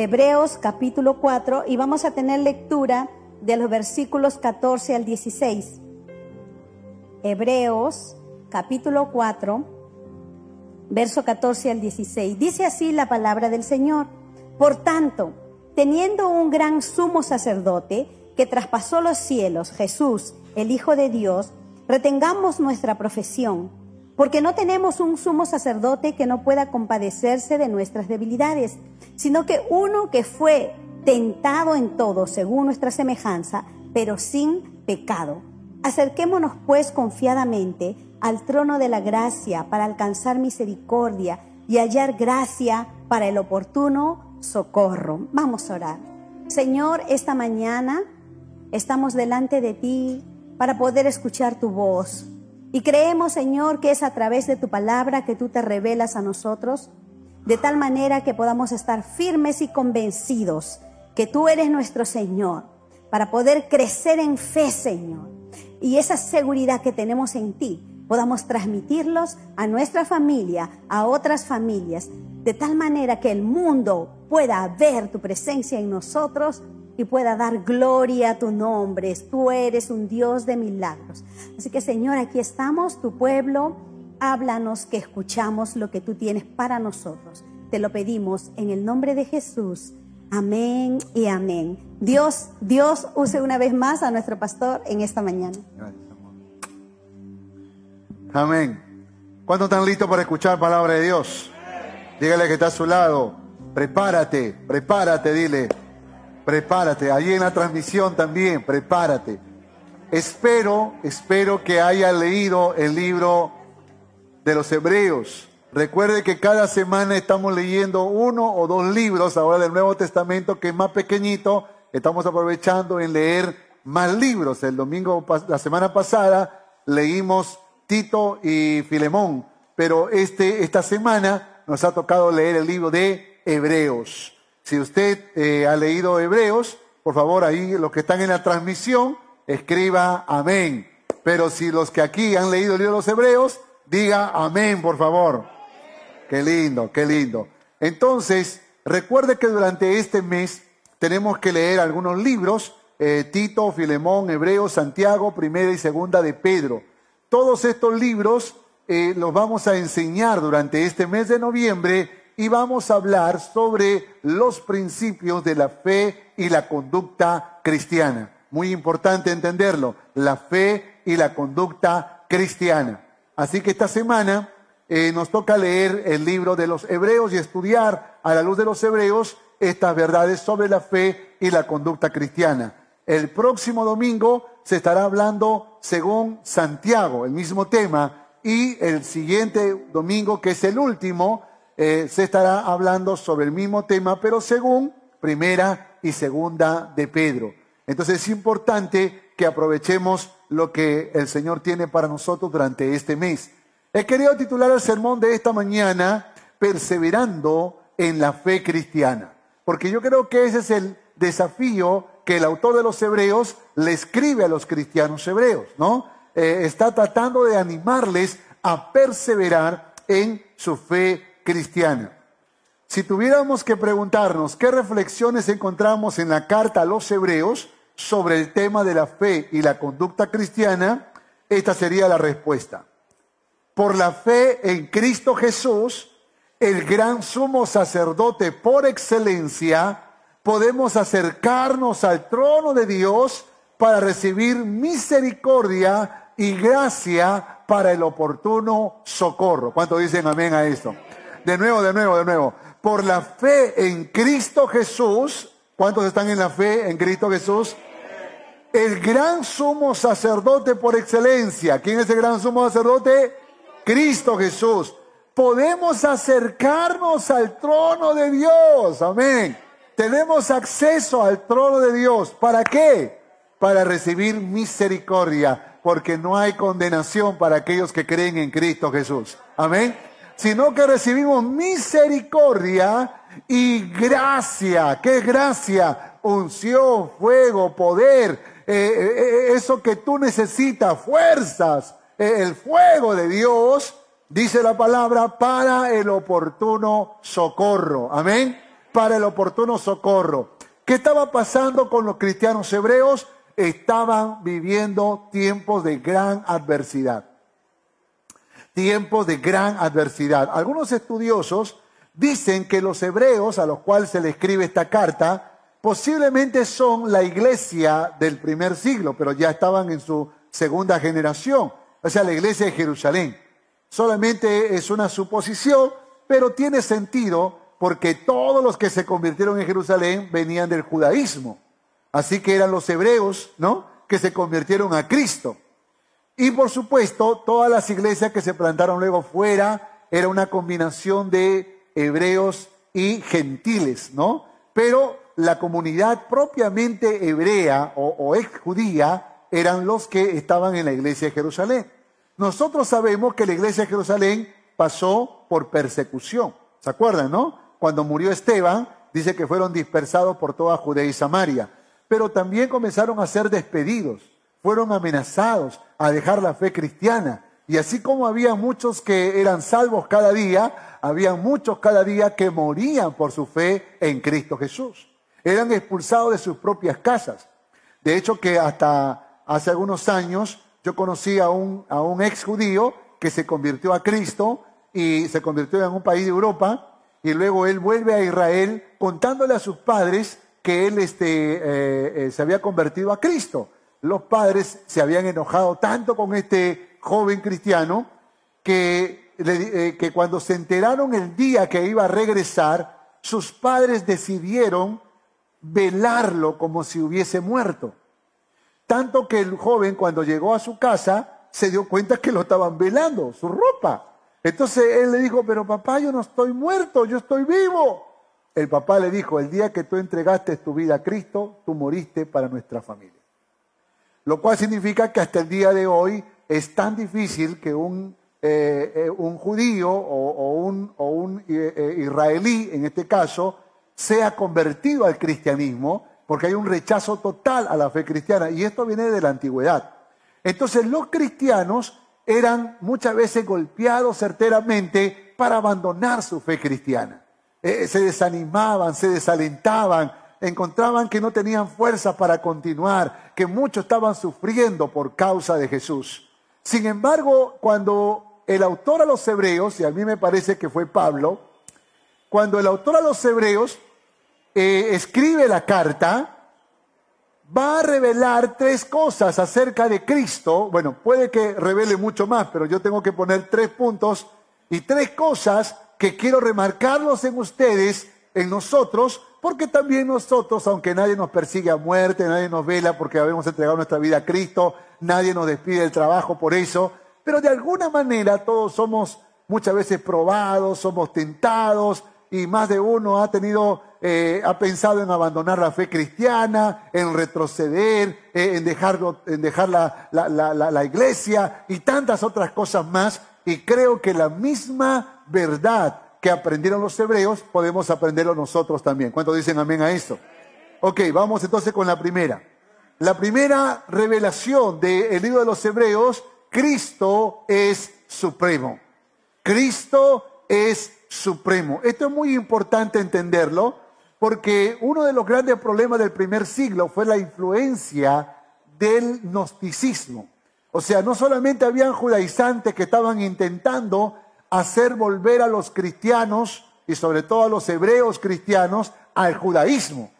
Hebreos, capítulo 4, y vamos a tener lectura de los versículos 14 al 16. Hebreos, capítulo 4, verso 14 al 16. Dice así la palabra del Señor. Por tanto, teniendo un gran sumo sacerdote que traspasó los cielos, Jesús, el Hijo de Dios, retengamos nuestra profesión, porque no tenemos un sumo sacerdote que no pueda compadecerse de nuestras debilidades, sino que uno que fue tentado en todo según nuestra semejanza, pero sin pecado. Acerquémonos pues confiadamente al trono de la gracia para alcanzar misericordia y hallar gracia para el oportuno socorro. Vamos a orar. Señor, esta mañana estamos delante de ti para poder escuchar tu voz. Y creemos, Señor, que es a través de tu palabra que tú te revelas a nosotros, de tal manera que podamos estar firmes y convencidos que tú eres nuestro Señor, para poder crecer en fe, Señor. Y esa seguridad que tenemos en ti, podamos transmitirlos a nuestra familia, a otras familias, de tal manera que el mundo pueda ver tu presencia en nosotros y pueda dar gloria a tu nombre. Tú eres un Dios de milagros. Así que Señor, aquí estamos, tu pueblo, háblanos que escuchamos lo que tú tienes para nosotros. Te lo pedimos en el nombre de Jesús. Amén y amén. Dios, Dios use una vez más a nuestro pastor en esta mañana. Amén. ¿Cuántos están listos para escuchar palabra de Dios? Dígale que está a su lado. Prepárate, prepárate, dile. Prepárate. Allí en la transmisión también, prepárate. Espero, espero que haya leído el libro de los Hebreos. Recuerde que cada semana estamos leyendo uno o dos libros ahora del Nuevo Testamento que es más pequeñito. Estamos aprovechando en leer más libros. El domingo, la semana pasada, leímos Tito y Filemón, pero este, esta semana nos ha tocado leer el libro de Hebreos. Si usted eh, ha leído Hebreos, por favor, ahí los que están en la transmisión, escriba amén. Pero si los que aquí han leído el libro de los Hebreos, diga amén, por favor. Qué lindo, qué lindo. Entonces, recuerde que durante este mes tenemos que leer algunos libros, eh, Tito, Filemón, Hebreos, Santiago, primera y segunda de Pedro. Todos estos libros eh, los vamos a enseñar durante este mes de noviembre y vamos a hablar sobre los principios de la fe y la conducta cristiana. Muy importante entenderlo, la fe y la conducta cristiana. Así que esta semana eh, nos toca leer el libro de los hebreos y estudiar a la luz de los hebreos estas verdades sobre la fe y la conducta cristiana. El próximo domingo se estará hablando según Santiago, el mismo tema, y el siguiente domingo, que es el último, eh, se estará hablando sobre el mismo tema, pero según primera y segunda de Pedro. Entonces es importante que aprovechemos lo que el Señor tiene para nosotros durante este mes. He querido titular el sermón de esta mañana, Perseverando en la fe cristiana, porque yo creo que ese es el desafío que el autor de los Hebreos le escribe a los cristianos hebreos, ¿no? Eh, está tratando de animarles a perseverar en su fe cristiana. Si tuviéramos que preguntarnos qué reflexiones encontramos en la carta a los hebreos sobre el tema de la fe y la conducta cristiana, esta sería la respuesta. Por la fe en Cristo Jesús, el gran sumo sacerdote por excelencia, podemos acercarnos al trono de Dios para recibir misericordia y gracia para el oportuno socorro. ¿Cuánto dicen amén a esto? De nuevo, de nuevo, de nuevo. Por la fe en Cristo Jesús, ¿cuántos están en la fe en Cristo Jesús? El gran sumo sacerdote por excelencia. ¿Quién es el gran sumo sacerdote? Cristo Jesús. Podemos acercarnos al trono de Dios. Amén Tenemos acceso al trono de Dios. ¿Para qué? Para recibir misericordia, porque no hay condenación para aquellos que creen en Cristo Jesús. Amén. Sino que recibimos misericordia y gracia. ¿Qué gracia? Unción, fuego, poder. Eh, eh, eh, eso que tú necesitas, fuerzas. el fuego de Dios, dice la palabra, para el oportuno socorro. Amén para el oportuno socorro. ¿Qué estaba pasando con los cristianos hebreos? Estaban viviendo tiempos de gran adversidad. Tiempos de gran adversidad. Algunos estudiosos dicen que los hebreos a los cuales se le escribe esta carta posiblemente son la iglesia del primer siglo, pero ya estaban en su segunda generación, o sea, la iglesia de Jerusalén. Solamente es una suposición, pero tiene sentido porque todos los que se convirtieron en Jerusalén venían del judaísmo. Así que eran los hebreos, ¿no? Que se convirtieron a Cristo. Y por supuesto, todas las iglesias que se plantaron luego fuera era una combinación de hebreos y gentiles, ¿no? Pero la comunidad propiamente hebrea o, o ex judía eran los que estaban en la iglesia de Jerusalén. Nosotros sabemos que la iglesia de Jerusalén pasó por persecución. ¿Se acuerdan, no? cuando murió Esteban, dice que fueron dispersados por toda Judea y Samaria. Pero también comenzaron a ser despedidos, fueron amenazados a dejar la fe cristiana. Y así como había muchos que eran salvos cada día, había muchos cada día que morían por su fe en Cristo Jesús. Eran expulsados de sus propias casas. De hecho que hasta hace algunos años yo conocí a un, a un ex judío que se convirtió a Cristo y se convirtió en un país de Europa y luego él vuelve a Israel contándole a sus padres que él este, eh, eh, se había convertido a Cristo. Los padres se habían enojado tanto con este joven cristiano que, eh, que cuando se enteraron el día que iba a regresar, sus padres decidieron velarlo como si hubiese muerto. Tanto que el joven cuando llegó a su casa se dio cuenta que lo estaban velando, su ropa. Entonces él le dijo, pero papá, yo no estoy muerto, yo estoy vivo. El papá le dijo, el día que tú entregaste tu vida a Cristo, tú moriste para nuestra familia. Lo cual significa que hasta el día de hoy es tan difícil que un, eh, eh, un judío o, un, o un eh, israelí, en este caso, sea convertido al cristianismo, porque hay un rechazo total a la fe cristiana. Y esto viene de la antigüedad. Entonces los cristianos eran muchas veces golpeados certeramente para abandonar su fe cristiana. Se desanimaban, se desalentaban, encontraban que no tenían fuerza para continuar, que muchos estaban sufriendo por causa de Jesús. Sin embargo, cuando el autor a los hebreos, y a mí me parece que fue Pablo, cuando el autor a los hebreos eh, escribe la carta, va a revelar tres cosas acerca de Cristo. Bueno, puede que revele mucho más, pero yo tengo que poner tres puntos y tres cosas que quiero remarcarlos en ustedes, en nosotros, porque también nosotros, aunque nadie nos persigue a muerte, nadie nos vela porque habíamos entregado nuestra vida a Cristo, nadie nos despide del trabajo por eso, pero de alguna manera todos somos muchas veces probados, somos tentados y más de uno ha tenido eh, ha pensado en abandonar la fe cristiana, en retroceder, eh, en, dejarlo, en dejar la, la iglesia y tantas otras cosas más. Y creo que la misma verdad que aprendieron los hebreos podemos aprenderlo nosotros también. ¿Cuántos dicen amén a esto? Ok, vamos entonces con la primera. La primera revelación del libro de los hebreos, Cristo es supremo. Cristo es supremo. Esto es muy importante entenderlo porque uno de los grandes problemas del primer siglo fue la influencia del gnosticismo. O sea, no solamente habían judaizantes que estaban intentando hacer volver a los cristianos y sobre todo a los hebreos cristianos al judaísmo.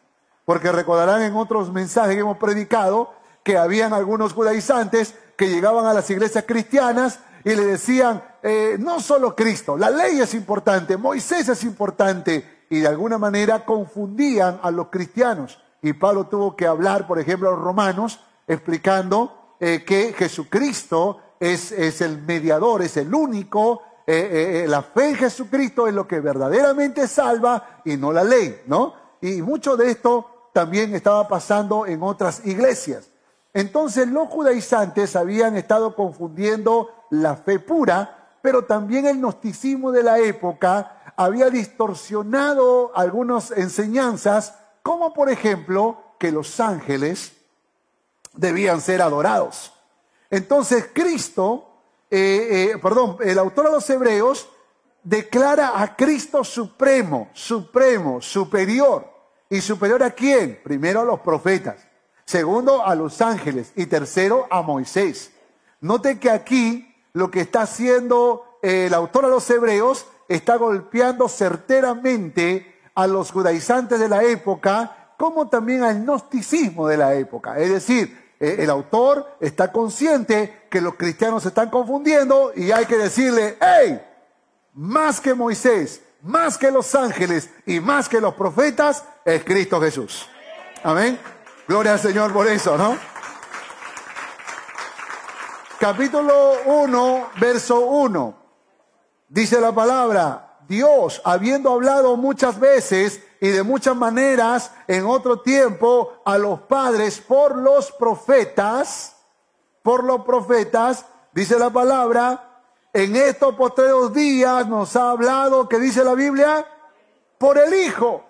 Porque recordarán en otros mensajes que hemos predicado que habían algunos judaizantes que llegaban a las iglesias cristianas y le decían, eh, no solo Cristo, la ley es importante, Moisés es importante, y de alguna manera confundían a los cristianos. Y Pablo tuvo que hablar, por ejemplo, a los romanos, explicando eh, que Jesucristo es, es, el mediador, es el único, eh, eh, la fe en Jesucristo es lo que verdaderamente salva y no la ley, ¿no? y mucho de esto también estaba pasando en otras iglesias. Entonces los judaizantes habían estado confundiendo la fe pura, pero también el gnosticismo de la época había distorsionado algunas enseñanzas, como por ejemplo que los ángeles debían ser adorados. Entonces Cristo, eh, eh, perdón, el autor de los Hebreos declara a Cristo supremo, supremo, superior. ¿Y superior a quién? Primero a los profetas, segundo a los ángeles y tercero a Moisés. Note que aquí lo que está haciendo el autor de los Hebreos está golpeando certeramente a los judaizantes de la época, como también al gnosticismo de la época. Es decir, eh, el autor está consciente que los cristianos se están confundiendo y hay que decirle, hey, más que Moisés, más que los ángeles y más que los profetas, es Cristo Jesús. Amén. Gloria al Señor por eso, ¿no? Capítulo 1, verso 1. Dice la palabra, Dios, habiendo hablado muchas veces y de muchas maneras en otro tiempo a los padres por los profetas, por los profetas, dice la palabra, en estos postreros días nos ha hablado, que dice la Biblia, por el Hijo.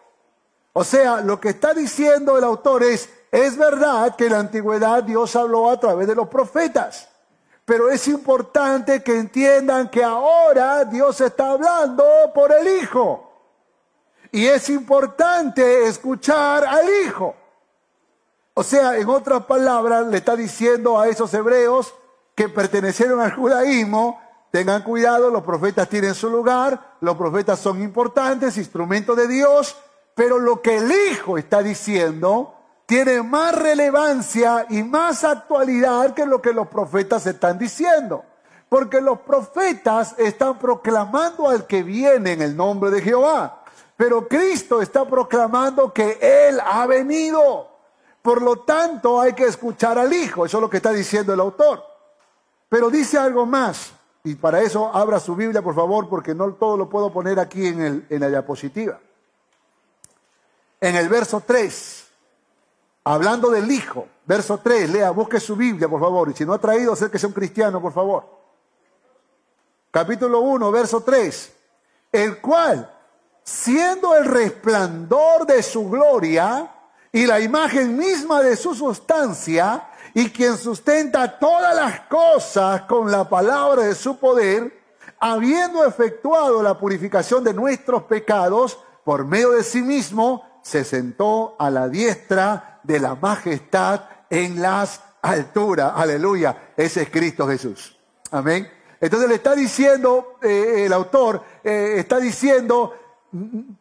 O sea, lo que está diciendo el autor es, es verdad que en la antigüedad Dios habló a través de los profetas, pero es importante que entiendan que ahora Dios está hablando por el Hijo. Y es importante escuchar al Hijo. O sea, en otras palabras, le está diciendo a esos hebreos que pertenecieron al judaísmo, tengan cuidado, los profetas tienen su lugar, los profetas son importantes, instrumentos de Dios, pero lo que el Hijo está diciendo tiene más relevancia y más actualidad que lo que los profetas están diciendo. Porque los profetas están proclamando al que viene en el nombre de Jehová. Pero Cristo está proclamando que Él ha venido. Por lo tanto, hay que escuchar al Hijo. Eso es lo que está diciendo el autor. Pero dice algo más. Y para eso abra su Biblia, por favor, porque no todo lo puedo poner aquí en, el, en la diapositiva. En el verso 3, hablando del Hijo, verso 3, lea, busque su Biblia, por favor. Y si no ha traído, que sea un cristiano, por favor. Capítulo 1, verso 3. El cual siendo el resplandor de su gloria y la imagen misma de su sustancia, y quien sustenta todas las cosas con la palabra de su poder, habiendo efectuado la purificación de nuestros pecados por medio de sí mismo, se sentó a la diestra de la majestad en las alturas. Aleluya. Ese es Cristo Jesús. Amén. Entonces le está diciendo, eh, el autor eh, está diciendo,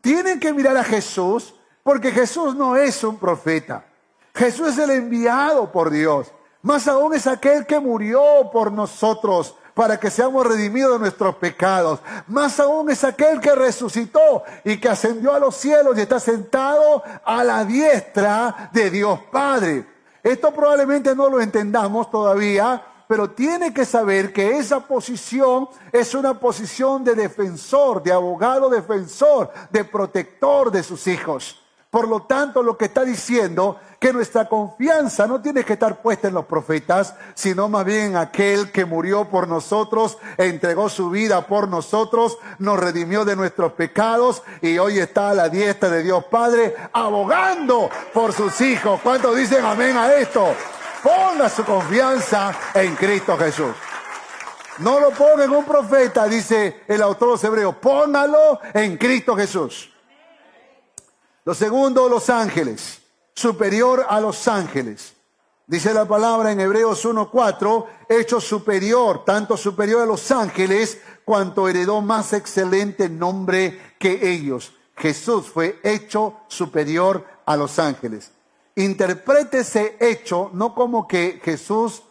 tienen que mirar a Jesús porque Jesús no es un profeta. Jesús es el enviado por Dios. Más aún es aquel que murió por nosotros para que seamos redimidos de nuestros pecados. Más aún es aquel que resucitó y que ascendió a los cielos y está sentado a la diestra de Dios Padre. Esto probablemente no lo entendamos todavía, pero tiene que saber que esa posición es una posición de defensor, de abogado defensor, de protector de sus hijos. Por lo tanto, lo que está diciendo que nuestra confianza no tiene que estar puesta en los profetas, sino más bien en aquel que murió por nosotros, entregó su vida por nosotros, nos redimió de nuestros pecados y hoy está a la diestra de Dios Padre abogando por sus hijos. ¿Cuántos dicen amén a esto? Ponga su confianza en Cristo Jesús. No lo ponga en un profeta, dice el autor de los hebreos, póngalo en Cristo Jesús. Lo segundo, los ángeles, superior a los ángeles. Dice la palabra en Hebreos 1.4, hecho superior, tanto superior a los ángeles, cuanto heredó más excelente nombre que ellos. Jesús fue hecho superior a los ángeles interprete ese hecho no como que Jesús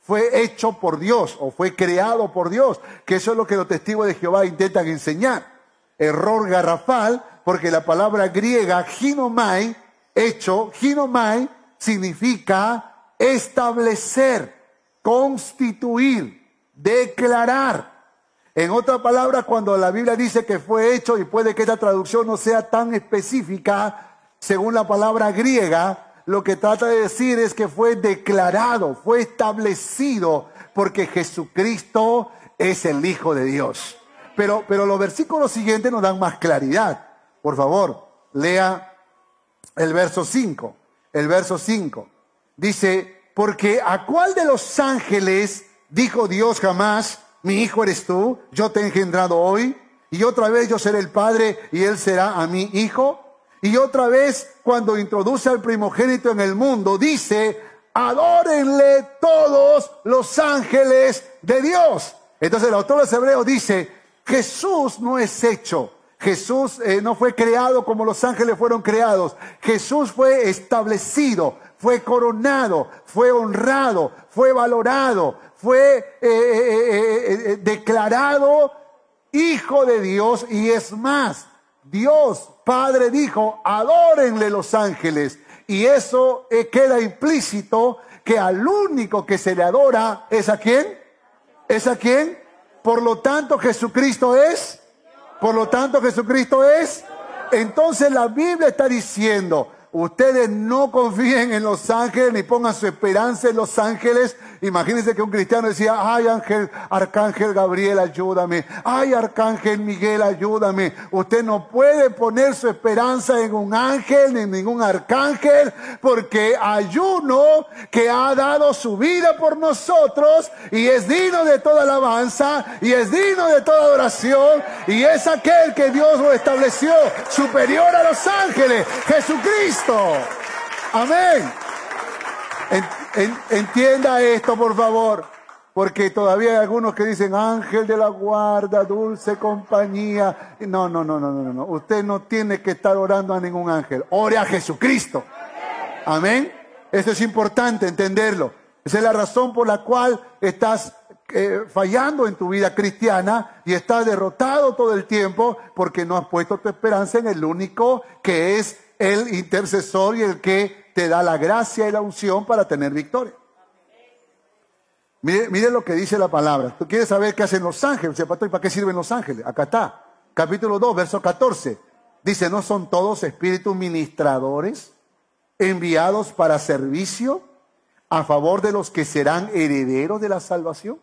fue hecho por Dios o fue creado por Dios, que eso es lo que los testigos de Jehová intentan enseñar. Error garrafal, porque la palabra griega ginomai, hecho, ginomai, significa establecer, constituir, declarar. En otra palabra, cuando la Biblia dice que fue hecho, y puede que esta traducción no sea tan específica, según la palabra griega, lo que trata de decir es que fue declarado, fue establecido, porque Jesucristo es el Hijo de Dios. Pero, pero los versículos siguientes nos dan más claridad. Por favor, lea el verso 5. El verso 5 dice, porque a cuál de los ángeles dijo Dios jamás, mi hijo eres tú, yo te he engendrado hoy, y otra vez yo seré el padre y él será a mi hijo. Y otra vez cuando introduce al primogénito en el mundo, dice, adórenle todos los ángeles de Dios. Entonces el autor de los Hebreos dice, Jesús no es hecho Jesús eh, no fue creado como los ángeles fueron creados. Jesús fue establecido, fue coronado, fue honrado, fue valorado, fue eh, eh, declarado hijo de Dios y es más, Dios Padre dijo, adórenle los ángeles. Y eso queda implícito que al único que se le adora es a quién? ¿Es a quién? Por lo tanto, Jesucristo es por lo tanto, Jesucristo es. Entonces la Biblia está diciendo, ustedes no confíen en los ángeles ni pongan su esperanza en los ángeles. Imagínense que un cristiano decía, ay ángel, arcángel Gabriel, ayúdame. Ay arcángel Miguel, ayúdame. Usted no puede poner su esperanza en un ángel ni en ningún arcángel, porque hay uno que ha dado su vida por nosotros y es digno de toda alabanza y es digno de toda adoración y es aquel que Dios lo estableció superior a los ángeles, Jesucristo. Amén entienda esto, por favor, porque todavía hay algunos que dicen ángel de la guarda, dulce compañía. No, no, no, no, no, no. Usted no tiene que estar orando a ningún ángel. Ore a Jesucristo. Amén. Eso es importante entenderlo. Esa es la razón por la cual estás eh, fallando en tu vida cristiana y estás derrotado todo el tiempo porque no has puesto tu esperanza en el único que es el intercesor y el que te da la gracia y la unción para tener victoria. Mire, lo que dice la palabra. Tú quieres saber qué hacen los ángeles. ¿Y para qué sirven los ángeles? Acá está. Capítulo 2, verso 14. Dice, ¿no son todos espíritus ministradores enviados para servicio a favor de los que serán herederos de la salvación?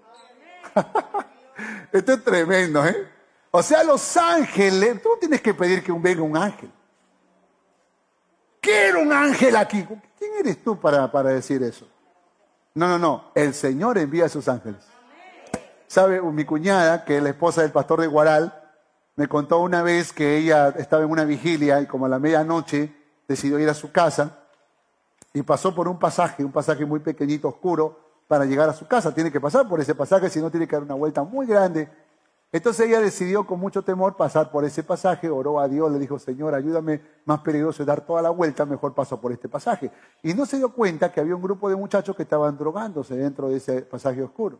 Esto es tremendo, ¿eh? O sea, los ángeles, tú no tienes que pedir que venga un ángel. Quiero un ángel aquí. ¿Quién eres tú para, para decir eso? No, no, no. El Señor envía a sus ángeles. ¿Sabe? Mi cuñada, que es la esposa del pastor de Guaral, me contó una vez que ella estaba en una vigilia y como a la medianoche decidió ir a su casa y pasó por un pasaje, un pasaje muy pequeñito, oscuro, para llegar a su casa. Tiene que pasar por ese pasaje, si no tiene que dar una vuelta muy grande entonces ella decidió con mucho temor pasar por ese pasaje, oró a Dios, le dijo, Señor, ayúdame, más peligroso es dar toda la vuelta, mejor paso por este pasaje. Y no se dio cuenta que había un grupo de muchachos que estaban drogándose dentro de ese pasaje oscuro.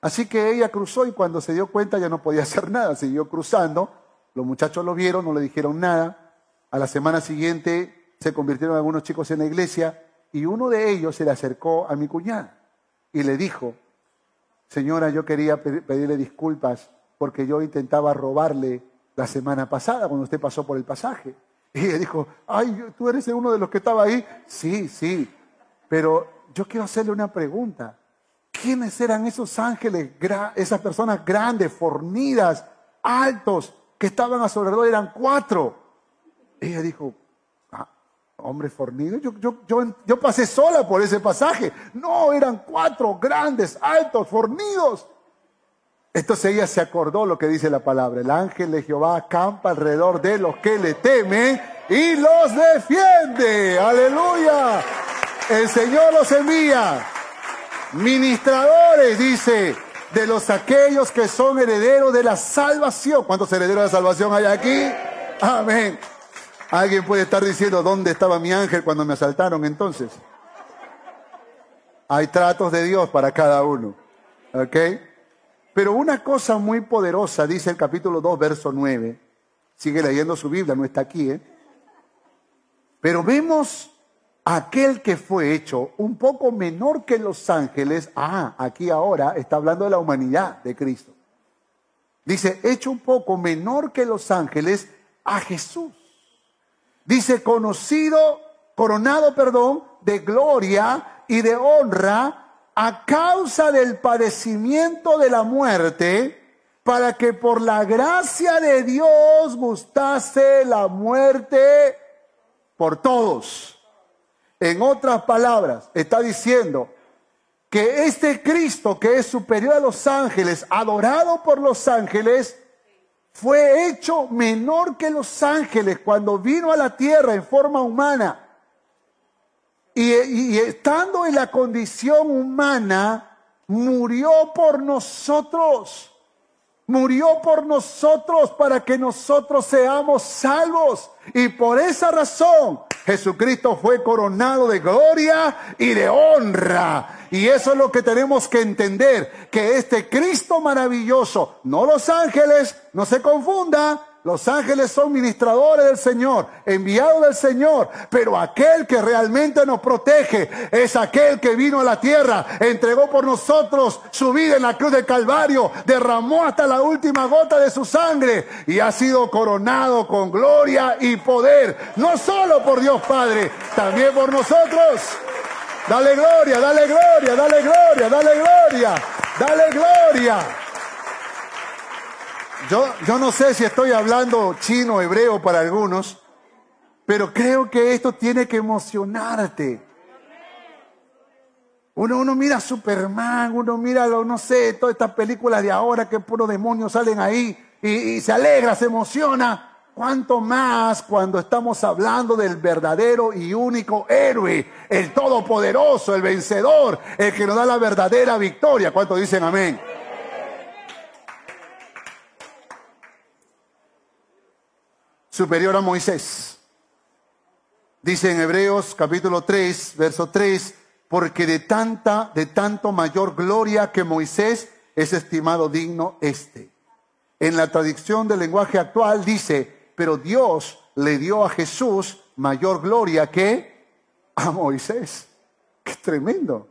Así que ella cruzó y cuando se dio cuenta ya no podía hacer nada, siguió cruzando, los muchachos lo vieron, no le dijeron nada. A la semana siguiente se convirtieron algunos chicos en la iglesia y uno de ellos se le acercó a mi cuñada y le dijo, Señora, yo quería pedirle disculpas porque yo intentaba robarle la semana pasada cuando usted pasó por el pasaje. Y ella dijo, ay, tú eres uno de los que estaba ahí. Sí, sí, pero yo quiero hacerle una pregunta. ¿Quiénes eran esos ángeles, esas personas grandes, fornidas, altos, que estaban a su alrededor? Eran cuatro. Ella dijo, ah, hombre fornido, yo, yo, yo, yo pasé sola por ese pasaje. No, eran cuatro grandes, altos, fornidos. Entonces ella se acordó lo que dice la palabra. El ángel de Jehová acampa alrededor de los que le temen y los defiende. Aleluya. El Señor los envía. Ministradores, dice, de los aquellos que son herederos de la salvación. ¿Cuántos herederos de la salvación hay aquí? Amén. Alguien puede estar diciendo, ¿dónde estaba mi ángel cuando me asaltaron entonces? Hay tratos de Dios para cada uno. ¿Ok? Pero una cosa muy poderosa, dice el capítulo 2, verso 9, sigue leyendo su Biblia, no está aquí, ¿eh? Pero vemos aquel que fue hecho un poco menor que los ángeles, ah, aquí ahora está hablando de la humanidad de Cristo. Dice, hecho un poco menor que los ángeles a Jesús Dice conocido, coronado, perdón, de gloria y de honra a causa del padecimiento de la muerte, para que por la gracia de Dios gustase la muerte por todos. En otras palabras, está diciendo que este Cristo que es superior a los ángeles, adorado por los ángeles, fue hecho menor que los ángeles cuando vino a la tierra en forma humana. Y, estando en la condición humana, murió por nosotros. Murió por nosotros para que nosotros seamos salvos. Y por esa razón Jesucristo fue coronado de gloria y de honra. Y eso es lo que tenemos que entender, que este Cristo maravilloso, no los ángeles, no se confunda, los ángeles son ministradores del Señor, enviados del Señor, pero aquel que realmente nos protege es aquel que vino a la tierra, entregó por nosotros su vida en la cruz del Calvario, derramó hasta la última gota de su sangre y ha sido coronado con gloria y poder, no solo por Dios Padre, también por nosotros. Dale gloria, dale gloria, dale gloria, dale gloria, dale gloria. Yo, no sé si estoy hablando chino o hebreo para algunos, pero creo que esto tiene que emocionarte. Uno, uno mira Superman, uno mira, no sé, todas estas películas de ahora que puro demonios salen ahí y, y se alegra, se emociona. ¿Cuánto más cuando estamos hablando del verdadero y único héroe, el todopoderoso, el vencedor, el que nos da la verdadera victoria? ¿Cuánto dicen amén? Superior a Moisés. Dice en Hebreos capítulo 3, verso 3, porque de tanta, de tanto mayor gloria que Moisés es estimado digno este. En la tradición del lenguaje actual dice, pero Dios le dio a Jesús mayor gloria que a Moisés. Qué tremendo,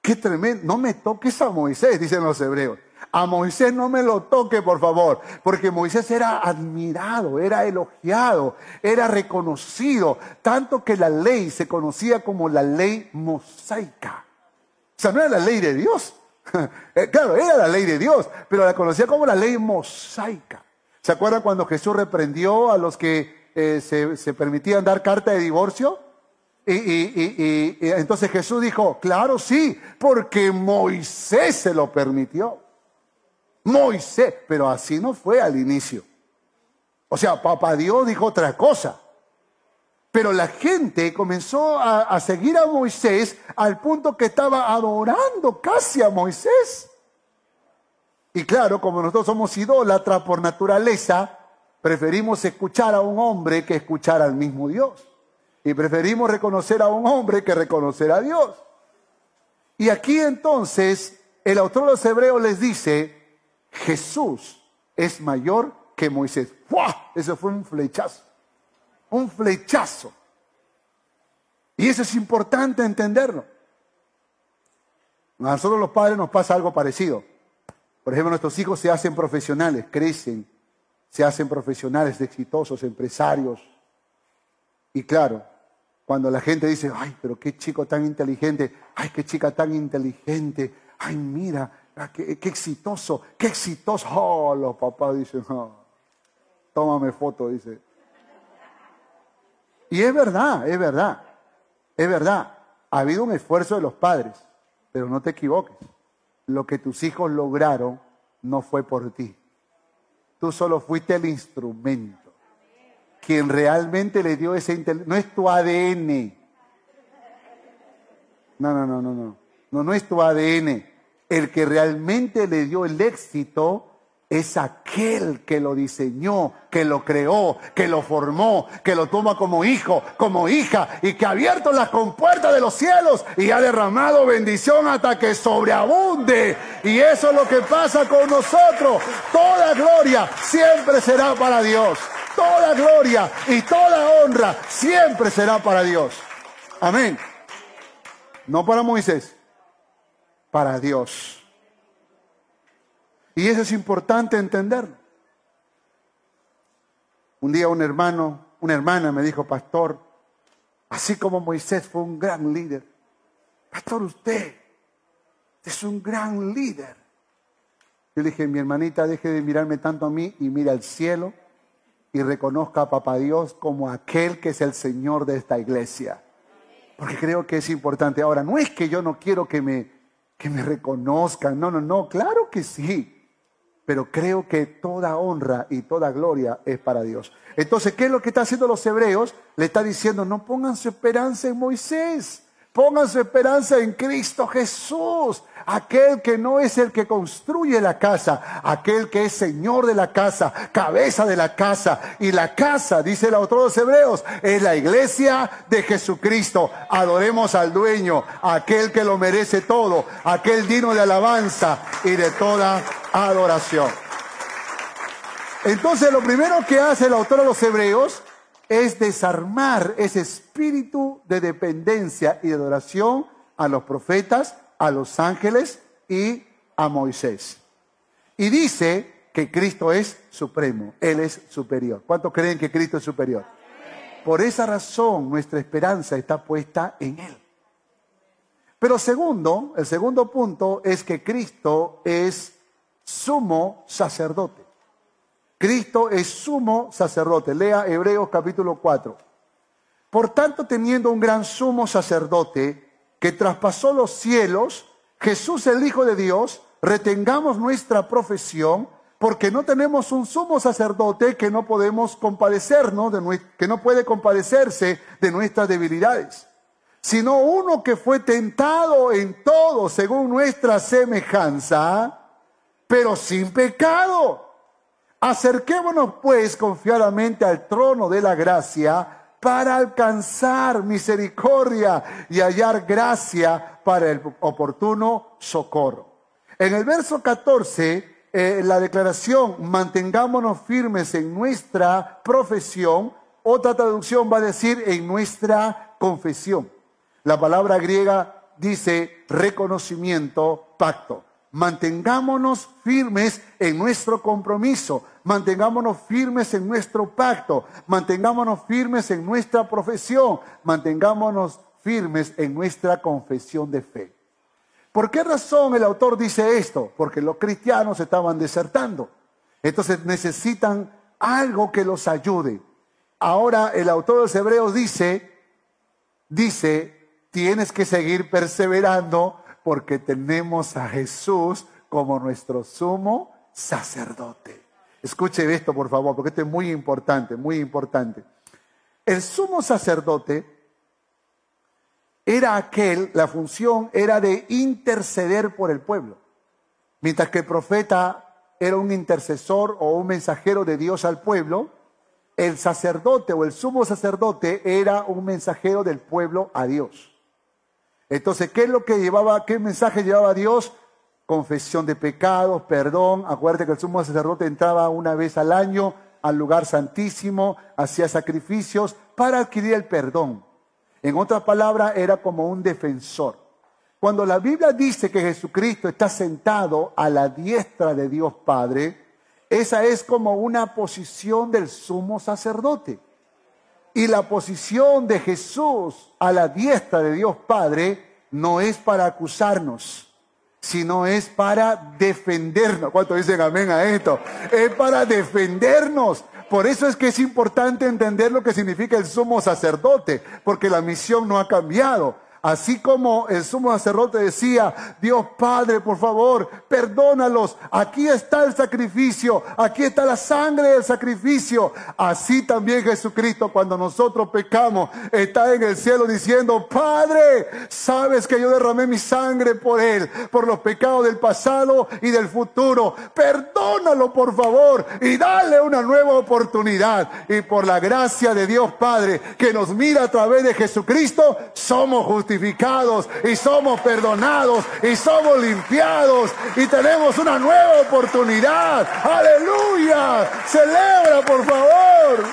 qué tremendo. No me toques a Moisés, dicen los hebreos. A Moisés no me lo toque, por favor, porque Moisés era admirado, era elogiado, era reconocido, tanto que la ley se conocía como la ley mosaica. O sea, no era la ley de Dios. Eh, claro, era la ley de Dios, pero la conocía como la ley mosaica. ¿Se acuerdan cuando Jesús reprendió a los que eh, se, permitían dar carta de divorcio? Y, y, entonces Jesús dijo, claro, sí, porque Moisés se lo permitió. Moisés, pero así no fue al inicio. O sea, papá Dios dijo otra cosa. Pero la gente comenzó a, seguir a Moisés al punto que estaba adorando casi a Moisés. Y claro, como nosotros somos idólatras por naturaleza, preferimos escuchar a un hombre que escuchar al mismo Dios. Y preferimos reconocer a un hombre que reconocer a Dios. Y aquí entonces el autor de los Hebreos les dice, Jesús es mayor que Moisés. ¡Fua! Eso fue un flechazo. Un flechazo. Y eso es importante entenderlo. A nosotros los padres nos pasa algo parecido. Por ejemplo, nuestros hijos se hacen profesionales, crecen, se hacen profesionales exitosos, empresarios. Y claro, cuando la gente dice, ay, pero qué chico tan inteligente, ay, qué chica tan inteligente, ay, mira, Ah, qué, exitoso, qué exitoso. Oh, los papás dicen, oh, tómame foto, dice. Y es verdad, es verdad, es verdad. Ha habido un esfuerzo de los padres, pero no te equivoques. Lo que tus hijos lograron no fue por ti. Tú solo fuiste el instrumento. Quien realmente le dio ese no es tu ADN. No, no, no, no, no. No, no es tu ADN el que realmente le dio el éxito es aquel que lo diseñó, que lo creó, que lo formó, que lo toma como hijo, como hija y que ha abierto las compuertas de los cielos y ha derramado bendición hasta que sobreabunde. Y eso es lo que pasa con nosotros. Toda gloria siempre será para Dios. Toda gloria y toda honra siempre será para Dios. Amén. No para Moisés para Dios. Y eso es importante entenderlo. Un día un hermano una hermana me dijo, pastor, así como Moisés fue un gran líder, pastor, usted es un gran líder. Yo le dije, mi hermanita, deje de mirarme tanto a mí y mira al cielo y reconozca a Papá Dios como aquel que es el Señor de esta iglesia. Porque creo que es importante. Ahora, no es que yo no quiero que me, que me reconozcan, no, no, no, claro que sí. Pero creo que toda honra y toda gloria es para Dios. Entonces, ¿qué es lo que están haciendo los hebreos? Le está diciendo, no pongan su esperanza en Moisés. Pongan su esperanza en Cristo Jesús, aquel que no es el que construye la casa, aquel que es Señor de la casa, cabeza de la casa. Y la casa, dice el autor de los Hebreos, es la iglesia de Jesucristo. Adoremos al dueño, aquel que lo merece todo, aquel digno de alabanza y de toda adoración. Entonces lo primero que hace el autor de los Hebreos es desarmar ese espíritu de dependencia y de adoración a los profetas, a los ángeles y a Moisés. Y dice que Cristo es supremo, Él es superior. ¿Cuántos creen que Cristo es superior? Por esa razón nuestra esperanza está puesta en Él. Pero segundo, el segundo punto es que Cristo es sumo sacerdote. Cristo es sumo sacerdote. Lea Hebreos capítulo 4. Por tanto, teniendo un gran sumo sacerdote que traspasó los cielos, Jesús el Hijo de Dios, retengamos nuestra profesión, porque no tenemos un sumo sacerdote que no podemos compadecernos, de, que no puede compadecerse de nuestras debilidades, sino uno que fue tentado en todo según nuestra semejanza, pero sin pecado. Acerquémonos pues confiadamente al trono de la gracia para alcanzar misericordia y hallar gracia para el oportuno socorro. En el verso 14, eh, la declaración, mantengámonos firmes en nuestra profesión, otra traducción va a decir en nuestra confesión. La palabra griega dice reconocimiento, pacto mantengámonos firmes en nuestro compromiso, mantengámonos firmes en nuestro pacto, mantengámonos firmes en nuestra profesión, mantengámonos firmes en nuestra confesión de fe. ¿Por qué razón el autor dice esto? Porque los cristianos estaban desertando. Entonces necesitan algo que los ayude. Ahora el autor de los Hebreos dice, dice, tienes que seguir perseverando porque tenemos a Jesús como nuestro sumo sacerdote. Escuche esto, por favor, porque esto es muy importante, muy importante. El sumo sacerdote era aquel, la función era de interceder por el pueblo, mientras que el profeta era un intercesor o un mensajero de Dios al pueblo, el sacerdote o el sumo sacerdote era un mensajero del pueblo a Dios. Entonces, ¿qué es lo que llevaba, qué mensaje llevaba Dios? Confesión de pecados, perdón. Acuérdate que el sumo sacerdote entraba una vez al año al lugar santísimo, hacía sacrificios para adquirir el perdón. En otras palabras, era como un defensor. Cuando la Biblia dice que Jesucristo está sentado a la diestra de Dios Padre, esa es como una posición del sumo sacerdote. Y la posición de Jesús a la diestra de Dios Padre no es para acusarnos, sino es para defendernos. ¿Cuánto dicen amén a esto? Es para defendernos. Por eso es que es importante entender lo que significa el sumo sacerdote, porque la misión no ha cambiado. Así como el sumo sacerdote decía, Dios Padre, por favor, perdónalos. Aquí está el sacrificio, aquí está la sangre del sacrificio. Así también Jesucristo, cuando nosotros pecamos, está en el cielo diciendo, Padre, sabes que yo derramé mi sangre por él, por los pecados del pasado y del futuro. Perdónalo, por favor, y dale una nueva oportunidad. Y por la gracia de Dios Padre, que nos mira a través de Jesucristo, somos justos y somos perdonados y somos limpiados y tenemos una nueva oportunidad. Aleluya. Celebra, por favor.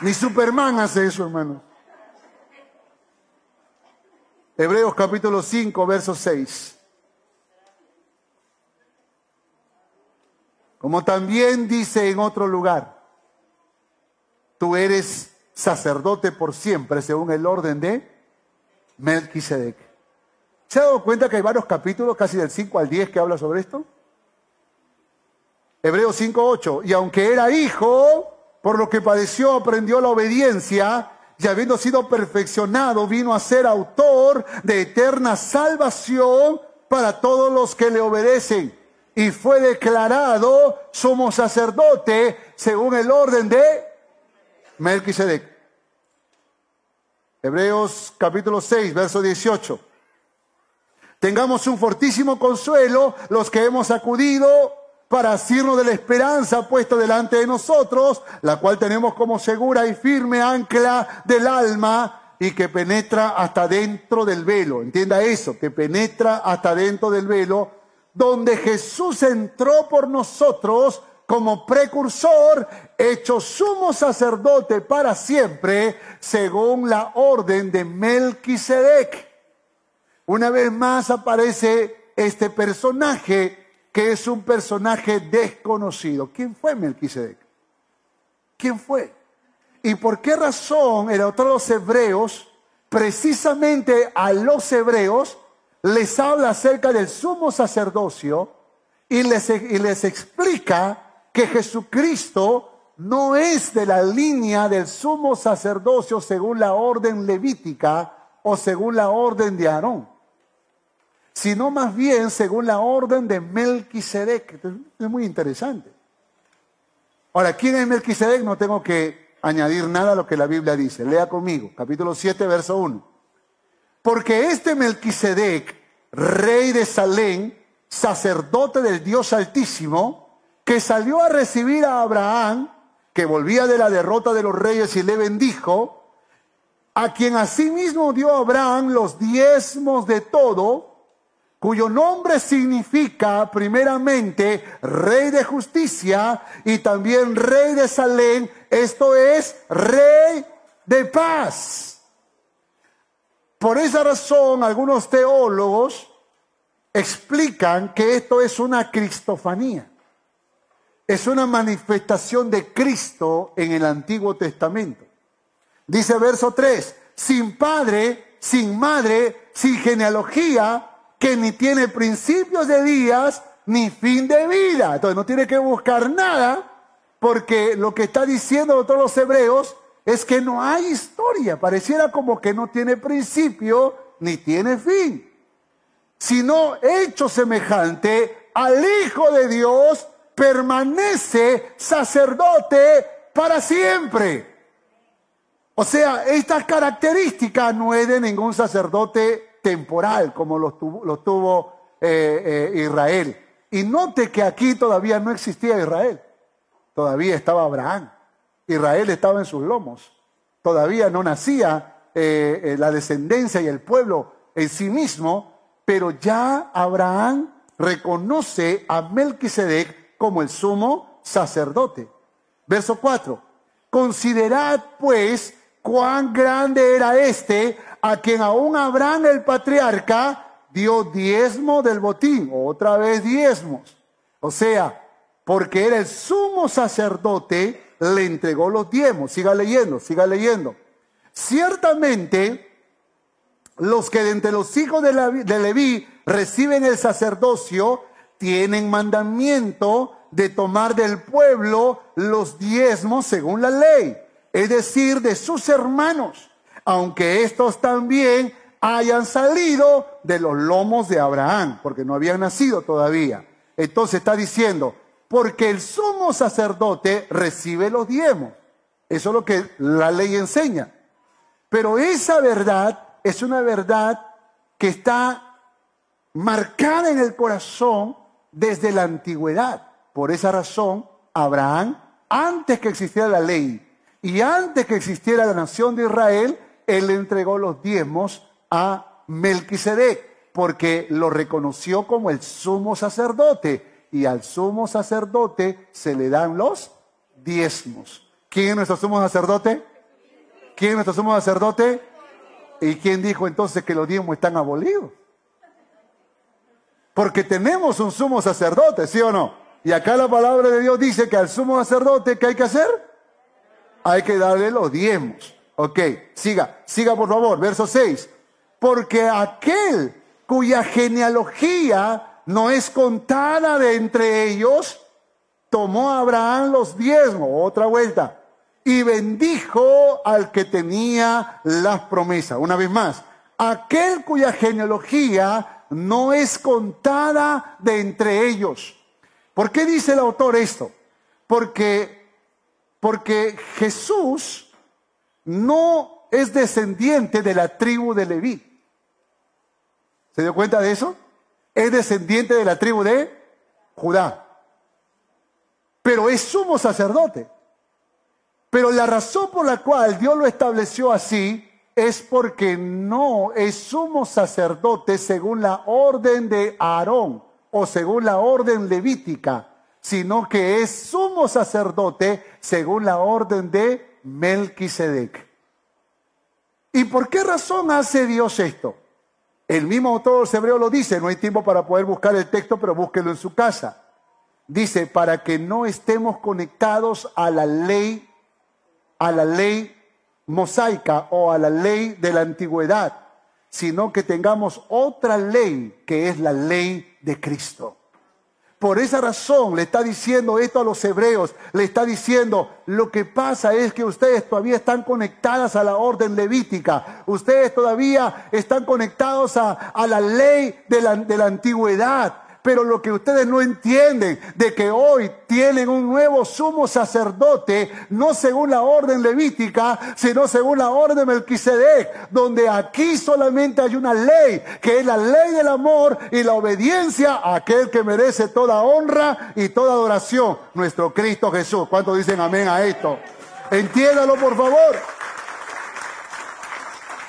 Ni Superman hace eso, hermano. Hebreos capítulo 5, verso 6. Como también dice en otro lugar, tú eres sacerdote por siempre según el orden de Melquisedec. ¿Se ha dado cuenta que hay varios capítulos, casi del 5 al 10, que habla sobre esto? Hebreos 5.8. Y aunque era hijo, por lo que padeció, aprendió la obediencia y habiendo sido perfeccionado, vino a ser autor de eterna salvación para todos los que le obedecen. Y fue declarado sumo sacerdote según el orden de Melquisedec. Hebreos capítulo 6, verso 18. Tengamos un fortísimo consuelo los que hemos acudido para asirnos de la esperanza puesta delante de nosotros, la cual tenemos como segura y firme ancla del alma y que penetra hasta dentro del velo. Entienda eso, que penetra hasta dentro del velo, donde Jesús entró por nosotros como precursor, hecho sumo sacerdote para siempre, según la orden de Melquisedec. Una vez más aparece este personaje que es un personaje desconocido. ¿Quién fue Melquisedec? ¿Quién fue? ¿Y por qué razón el autor de los hebreos, precisamente a los hebreos, les habla acerca del sumo sacerdocio y les, y les explica que Jesucristo no es de la línea del sumo sacerdocio según la orden levítica o según la orden de Aarón? sino más bien según la orden de Melquisedec. Es muy interesante. Ahora, ¿quién es Melquisedec? No tengo que añadir nada a lo que la Biblia dice. Lea conmigo, capítulo 7, verso 1. Porque este Melquisedec, rey de Salén, sacerdote del Dios Altísimo, que salió a recibir a Abraham, que volvía de la derrota de los reyes y le bendijo, a quien asimismo dio Abraham los diezmos de todo, cuyo nombre significa primeramente Rey de Justicia y también Rey de Salén, esto es Rey de Paz. Por esa razón, algunos teólogos explican que esto es una cristofanía. Es una manifestación de Cristo en el Antiguo Testamento. Dice verso 3, sin padre, sin madre, sin genealogía, que ni tiene principios de días ni fin de vida. Entonces no tiene que buscar nada porque lo que está diciendo todos los hebreos es que no hay historia. Pareciera como que no tiene principio ni tiene fin. Sino hecho semejante al Hijo de Dios permanece sacerdote para siempre. O sea, esta característica no es de ningún sacerdote temporal como lo tuvo, eh, eh, Israel. Y note que aquí todavía no existía Israel, todavía estaba Abraham. Israel estaba en sus lomos, todavía no nacía eh, la descendencia y el pueblo en sí mismo, pero ya Abraham reconoce a Melquisedec como el sumo sacerdote. Verso 4. Considerad pues cuán grande era este a quien aún Abraham el patriarca dio diezmo del botín, otra vez diezmos. O sea, porque era el sumo sacerdote, le entregó los diezmos. Siga leyendo, siga leyendo. Ciertamente, los que de entre los hijos de, de Leví reciben el sacerdocio, tienen mandamiento de tomar del pueblo los diezmos según la ley, es decir, de sus hermanos aunque estos también hayan salido de los lomos de Abraham, porque no habían nacido todavía. Entonces está diciendo, porque el sumo sacerdote recibe los diezmos. Eso es lo que la ley enseña. Pero esa verdad es una verdad que está marcada en el corazón desde la antigüedad. Por esa razón, Abraham, antes que existiera la ley y antes que existiera la nación de Israel, él entregó los diezmos a Melquisedec, porque lo reconoció como el sumo sacerdote, y al sumo sacerdote se le dan los diezmos. ¿Quién es nuestro sumo sacerdote? ¿Quién es nuestro sumo sacerdote? ¿Y quién dijo entonces que los diezmos están abolidos? Porque tenemos un sumo sacerdote, ¿sí o no? Y acá la palabra de Dios dice que al sumo sacerdote, ¿qué hay que hacer? Hay que darle los diezmos. Ok, siga, siga por favor, verso 6. Porque aquel cuya genealogía no es contada de entre ellos, tomó a Abraham los diezmos, otra vuelta, y bendijo al que tenía las promesas. Una vez más, aquel cuya genealogía no es contada de entre ellos. ¿Por qué dice el autor esto? Porque, porque Jesús no es descendiente de la tribu de Leví. ¿Se dio cuenta de eso? Es descendiente de la tribu de Judá. Pero es sumo sacerdote. Pero la razón por la cual Dios lo estableció así es porque no es sumo sacerdote según la orden de Aarón o según la orden levítica, sino que es sumo sacerdote según la orden de Melquisedec. ¿Y por qué razón hace Dios esto? El mismo autor hebreo lo dice, no hay tiempo para poder buscar el texto, pero búsquelo en su casa. Dice, para que no estemos conectados a la ley a la ley mosaica o a la ley de la antigüedad, sino que tengamos otra ley que es la ley de Cristo. Por esa razón le está diciendo esto a los hebreos, le está diciendo, lo que pasa es que ustedes todavía están conectadas a la orden levítica, ustedes todavía están conectados a, a la ley de la, de la antigüedad, pero lo que ustedes no entienden de que hoy tienen un nuevo sumo sacerdote, no según la orden levítica, sino según la orden de Melquisedec, donde aquí solamente hay una ley, que es la ley del amor y la obediencia a aquel que merece toda honra y toda adoración, nuestro Cristo Jesús. ¿Cuántos dicen amén a esto? Entiéndalo, por favor.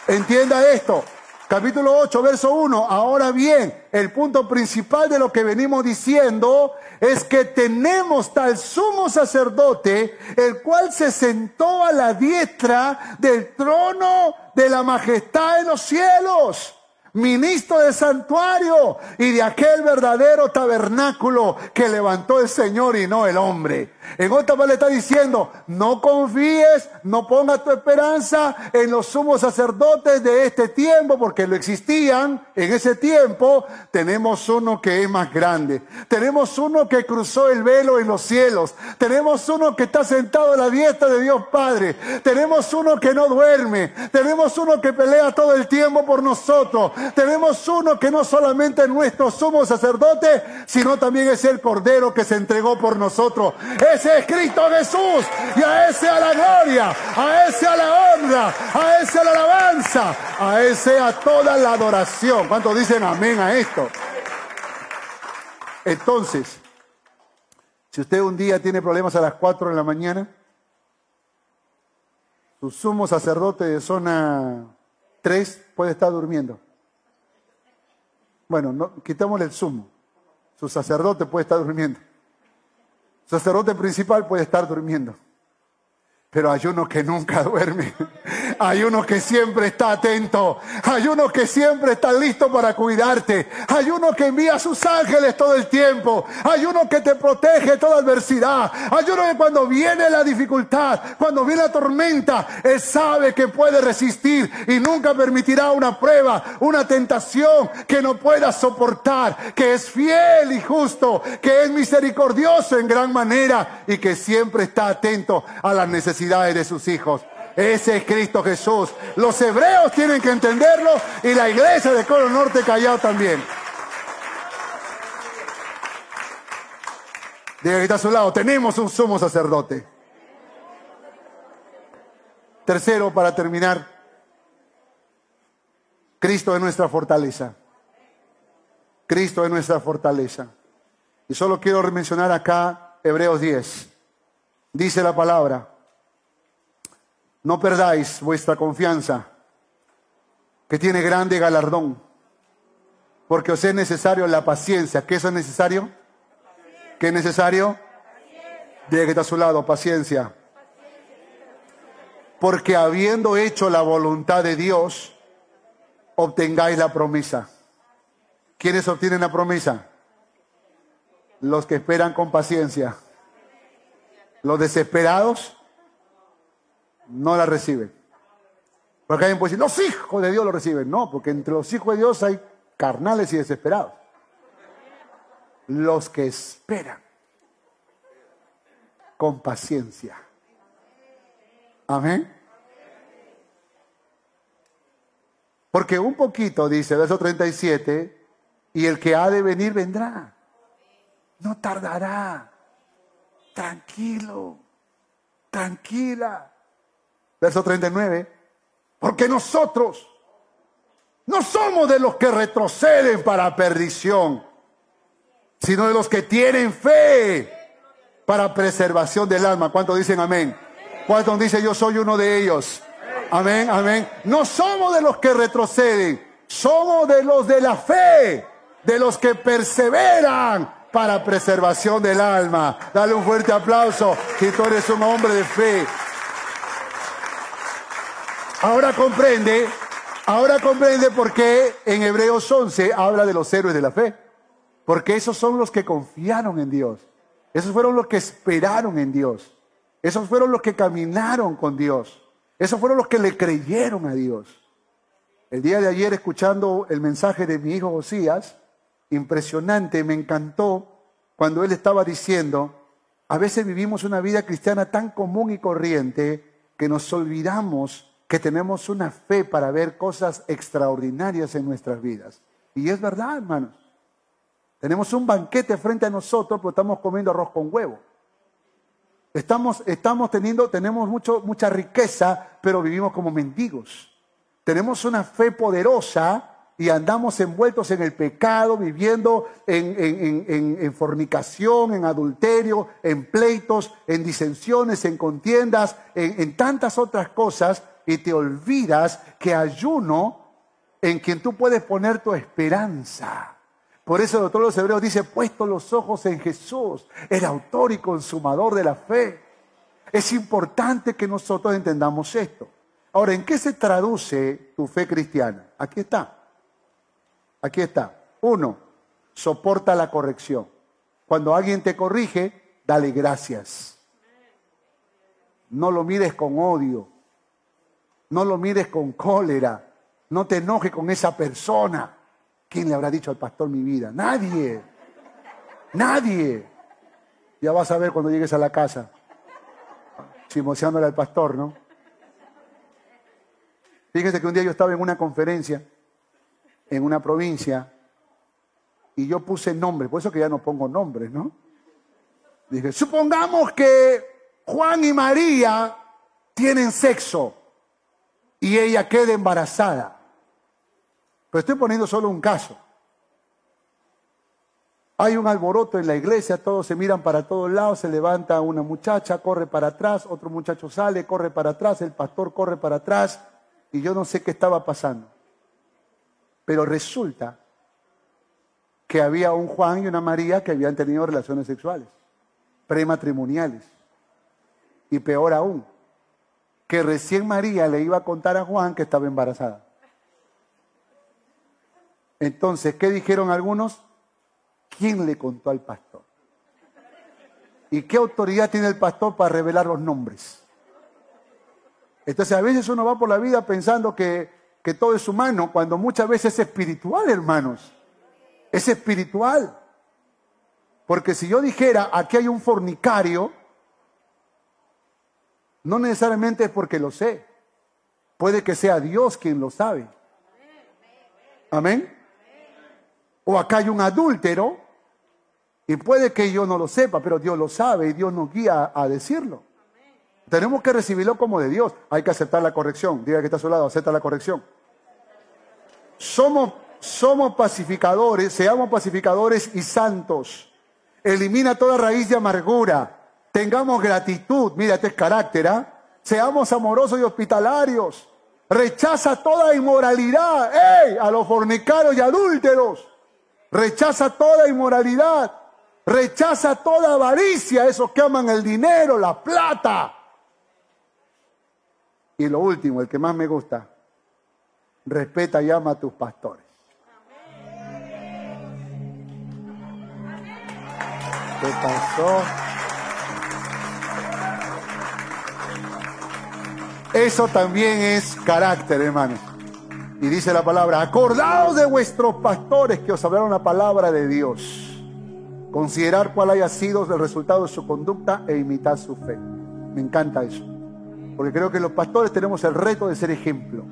Entienda esto. Capítulo 8, verso 1. Ahora bien, el punto principal de lo que venimos diciendo es que tenemos tal sumo sacerdote, el cual se sentó a la diestra del trono de la majestad en los cielos ministro del santuario y de aquel verdadero tabernáculo que levantó el Señor y no el hombre. En otra parte le está diciendo, no confíes, no pongas tu esperanza en los sumos sacerdotes de este tiempo, porque lo existían en ese tiempo. Tenemos uno que es más grande. Tenemos uno que cruzó el velo en los cielos. Tenemos uno que está sentado a la diestra de Dios Padre. Tenemos uno que no duerme. Tenemos uno que pelea todo el tiempo por nosotros. Tenemos uno que no solamente es nuestro sumo sacerdote, sino también es el Cordero que se entregó por nosotros. Ese es Cristo Jesús. Y a ese a la gloria, a ese a la honra, a ese a la alabanza, a ese a toda la adoración. ¿Cuántos dicen amén a esto? Entonces, si usted un día tiene problemas a las 4 de la mañana, su sumo sacerdote de zona 3 puede estar durmiendo. Bueno, no, el sumo. Su sacerdote puede estar durmiendo. Su sacerdote principal puede estar durmiendo. Pero hay uno que nunca duerme. Hay uno que siempre está atento. Hay uno que siempre está listo para cuidarte. Hay uno que envía a sus ángeles todo el tiempo. Hay uno que te protege toda adversidad. Hay uno que cuando viene la dificultad, cuando viene la tormenta, Él sabe que puede resistir y nunca permitirá una prueba, una tentación que no pueda soportar. Que es fiel y justo. Que es misericordioso en gran manera y que siempre está atento a las necesidades de sus hijos. Ese es Cristo Jesús. Los hebreos tienen que entenderlo y la iglesia de Coro Norte Callao también. Diga que está a su lado, tenemos un sumo sacerdote. Tercero, para terminar, Cristo es nuestra fortaleza. Cristo es nuestra fortaleza. Y solo quiero mencionar acá Hebreos 10. Dice la palabra, no perdáis vuestra confianza, que tiene grande galardón, porque os es necesario la paciencia. ¿Qué es necesario? ¿Qué es necesario? Diga está a su lado, paciencia. Porque habiendo hecho la voluntad de Dios, obtengáis la promesa. ¿Quiénes obtienen la promesa? Los que esperan con paciencia. Los desesperados no la reciben. Porque alguien puede decir, los hijos de Dios lo reciben. No, porque entre los hijos de Dios hay carnales y desesperados. Los que esperan con paciencia. Amén. Porque un poquito, dice verso 37, y el que ha de venir vendrá. No tardará. Tranquilo, tranquila. Verso 39, porque nosotros no somos de los que retroceden para perdición, sino de los que tienen fe para preservación del alma. ¿Cuántos dicen amén? ¿Cuántos dicen yo soy uno de ellos? Amén, amén. No somos de los que retroceden, somos de los de la fe, de los que perseveran para preservación del alma. Dale un fuerte aplauso si tú eres un hombre de fe. Ahora comprende, ahora comprende por qué en Hebreos 11 habla de los héroes de la fe. Porque esos son los que confiaron en Dios. Esos fueron los que esperaron en Dios. Esos fueron los que caminaron con Dios. Esos fueron los que le creyeron a Dios. El día de ayer escuchando el mensaje de mi hijo Josías, impresionante, me encantó cuando él estaba diciendo, a veces vivimos una vida cristiana tan común y corriente que nos olvidamos que tenemos una fe para ver cosas extraordinarias en nuestras vidas. Y es verdad, hermanos. Tenemos un banquete frente a nosotros, pero estamos comiendo arroz con huevo. Estamos, estamos teniendo, tenemos mucho, mucha riqueza, pero vivimos como mendigos. Tenemos una fe poderosa y andamos envueltos en el pecado, viviendo en, fornicación, en adulterio, en pleitos, en disensiones, en contiendas, en tantas otras cosas, y te olvidas que hay uno en quien tú puedes poner tu esperanza. Por eso el doctor de los Hebreos dice, puesto los ojos en Jesús, el autor y consumador de la fe. Es importante que nosotros entendamos esto. Ahora, ¿en qué se traduce tu fe cristiana? Aquí está. Aquí está. Uno, soporta la corrección. Cuando alguien te corrige, dale gracias. No lo mires con odio. No lo mires con cólera. No te enojes con esa persona. ¿Quién le habrá dicho al pastor mi vida? Nadie. Nadie. Ya vas a ver cuando llegues a la casa. Chimoseándole al pastor, ¿no? Fíjense que un día yo estaba en una conferencia en una provincia y yo puse nombre, por eso que ya no pongo nombres, ¿no? Dije, supongamos que Juan y María tienen sexo y ella queda embarazada. Pero estoy poniendo solo un caso. Hay un alboroto en la iglesia, todos se miran para todos lados, se levanta una muchacha, corre para atrás, otro muchacho sale, corre para atrás, el pastor corre para atrás, y yo no sé qué estaba pasando. Pero resulta que había un Juan y una María que habían tenido relaciones sexuales, prematrimoniales. Y peor aún, que recién María le iba a contar a Juan que estaba embarazada. Entonces, ¿qué dijeron algunos? ¿Quién le contó al pastor? ¿Y qué autoridad tiene el pastor para revelar los nombres? Entonces, a veces uno va por la vida pensando que, que todo es humano, cuando muchas veces es espiritual, hermanos. Es espiritual. Porque si yo dijera, aquí hay un fornicario, no necesariamente es porque lo sé. Puede que sea Dios quien lo sabe. Amén. O acá hay un adúltero y puede que yo no lo sepa, pero Dios lo sabe y Dios nos guía a decirlo. Tenemos que recibirlo como de Dios. Hay que aceptar la corrección. Diga que está a su lado, acepta la corrección. Somos, somos pacificadores, seamos pacificadores y santos. Elimina toda raíz de amargura. Tengamos gratitud. Mira, este es carácter. ¿ah? Seamos amorosos y hospitalarios. Rechaza toda inmoralidad. ¡Ey! A los fornicarios y adúlteros. Rechaza toda inmoralidad. Rechaza toda avaricia, esos que aman el dinero, la plata. Y lo último, el que más me gusta, respeta y ama a tus pastores. ¿Qué pasó? Eso también es carácter, hermanos. Y dice la palabra, acordaos de vuestros pastores que os hablaron la palabra de Dios. Considerar cuál haya sido el resultado de su conducta e imitar su fe. Me encanta eso. Porque creo que los pastores tenemos el reto de ser ejemplo.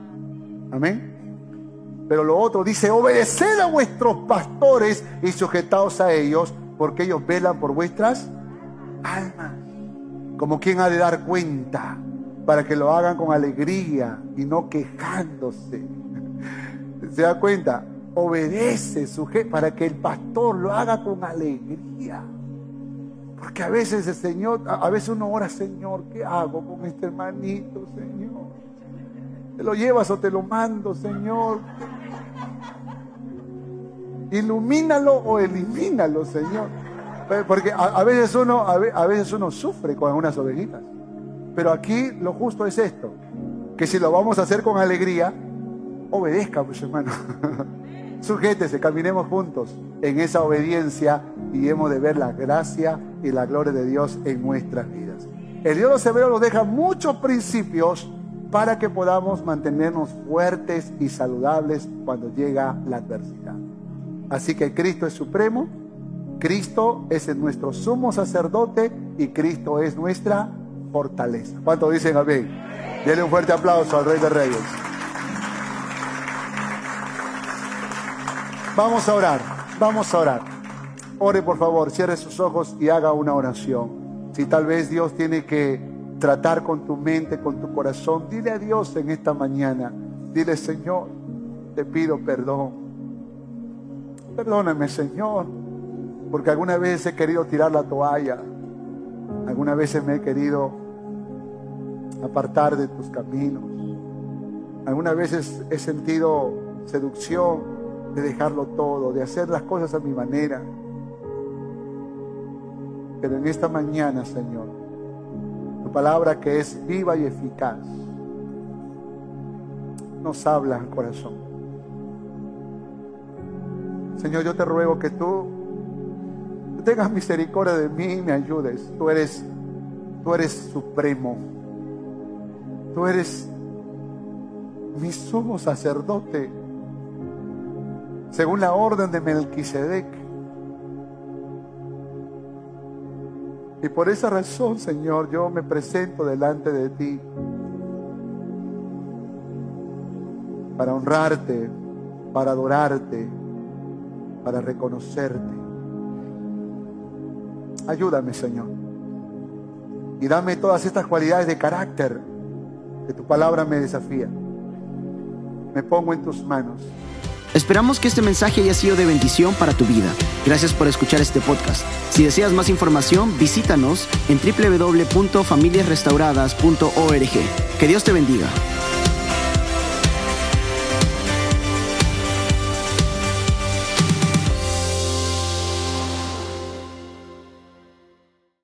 Amén. Pero lo otro dice, obedeced a vuestros pastores y sujetaos a ellos, porque ellos velan por vuestras almas. Como quien ha de dar cuenta, para que lo hagan con alegría y no quejándose. ¿Se da cuenta? Obedece su para que el pastor lo haga con alegría. Porque a veces el Señor, a veces uno ora, Señor, ¿qué hago con este hermanito, Señor? ¿Te lo llevas o te lo mando, Señor? Ilumínalo o elimínalo, Señor. Porque a, veces uno, a, veces uno sufre con algunas ovejitas. Pero aquí lo justo es esto, que si lo vamos a hacer con alegría, obedezca, pues hermano. Sujétese, caminemos juntos en esa obediencia y hemos de ver la gracia y la gloria de Dios en nuestras vidas. El Dios de los Hebreos nos deja muchos principios para que podamos mantenernos fuertes y saludables cuando llega la adversidad. Así que Cristo es supremo, Cristo es nuestro sumo sacerdote y Cristo es nuestra fortaleza. ¿Cuánto dicen amén? Denle un fuerte aplauso al Rey de Reyes. Vamos a orar, vamos a orar. Ore por favor, cierre sus ojos y haga una oración. Si tal vez Dios tiene que tratar con tu mente, con tu corazón, dile a Dios en esta mañana. Dile, Señor, te pido perdón. Perdóname, Señor, porque alguna vez he querido tirar la toalla. Algunas veces me he querido apartar de tus caminos. Algunas veces he sentido seducción de dejarlo todo, de hacer las cosas a mi manera. Pero en esta mañana, Señor, tu palabra que es viva y eficaz, nos habla al corazón. Señor, yo te ruego que tú tengas misericordia de mí y me ayudes. Tú eres, tú eres supremo. Tú eres mi sumo sacerdote, según la orden de Melquisedec. Y por esa razón, Señor, yo me presento delante de ti para honrarte, para adorarte, para reconocerte. Ayúdame, Señor. Y dame todas estas cualidades de carácter que tu palabra me desafía. Me pongo en tus manos. Esperamos que este mensaje haya sido de bendición para tu vida. Gracias por escuchar este podcast. Si deseas más información, visítanos en www.familiasrestauradas.org. Que Dios te bendiga.